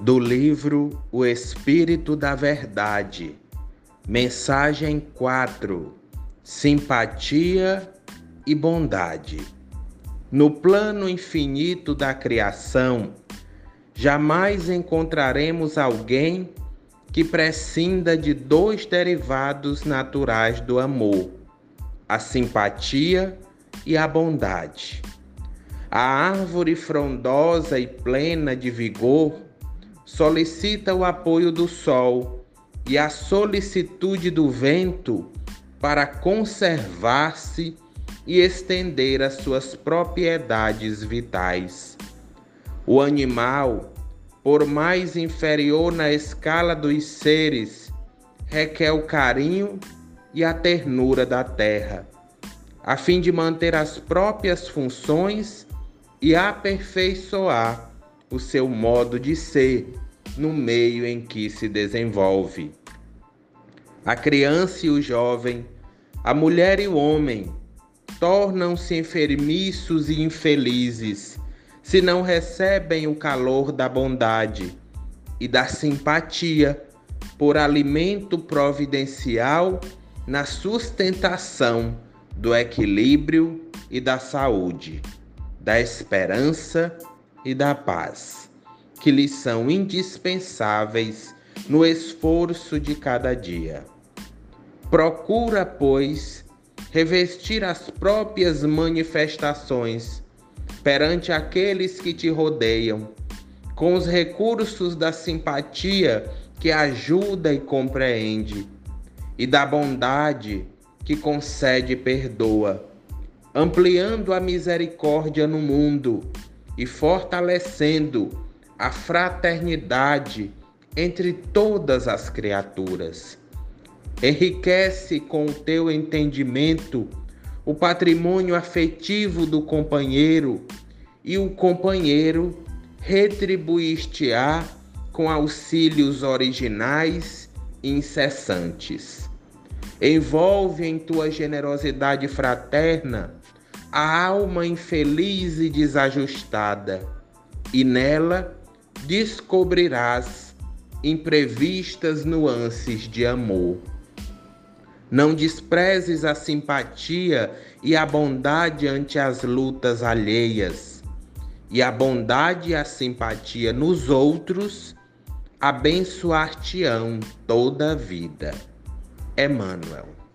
do livro O Espírito da Verdade, mensagem 4: Simpatia e Bondade. No plano infinito da criação, jamais encontraremos alguém que prescinda de dois derivados naturais do amor, a simpatia e a bondade. A árvore frondosa e plena de vigor solicita o apoio do sol e a solicitude do vento para conservar-se e estender as suas propriedades vitais. O animal, por mais inferior na escala dos seres, requer o carinho e a ternura da terra, a fim de manter as próprias funções e aperfeiçoar o seu modo de ser no meio em que se desenvolve. A criança e o jovem, a mulher e o homem tornam-se enfermiços e infelizes se não recebem o calor da bondade e da simpatia por alimento providencial na sustentação do equilíbrio e da saúde, da esperança e da paz, que lhes são indispensáveis no esforço de cada dia. Procura, pois, revestir as próprias manifestações perante aqueles que te rodeiam, com os recursos da simpatia que ajuda e compreende, e da bondade que concede e perdoa, ampliando a misericórdia no mundo e fortalecendo a fraternidade entre todas as criaturas. Enriquece com o teu entendimento o patrimônio afetivo do companheiro e o companheiro retribuir-te-á com auxílios originais e incessantes. Envolve em tua generosidade fraterna a alma infeliz e desajustada, e nela descobrirás imprevistas nuances de amor. Não desprezes a simpatia e a bondade ante as lutas alheias, e a bondade e a simpatia nos outros abençoar-te-ão toda a vida. Emmanuel.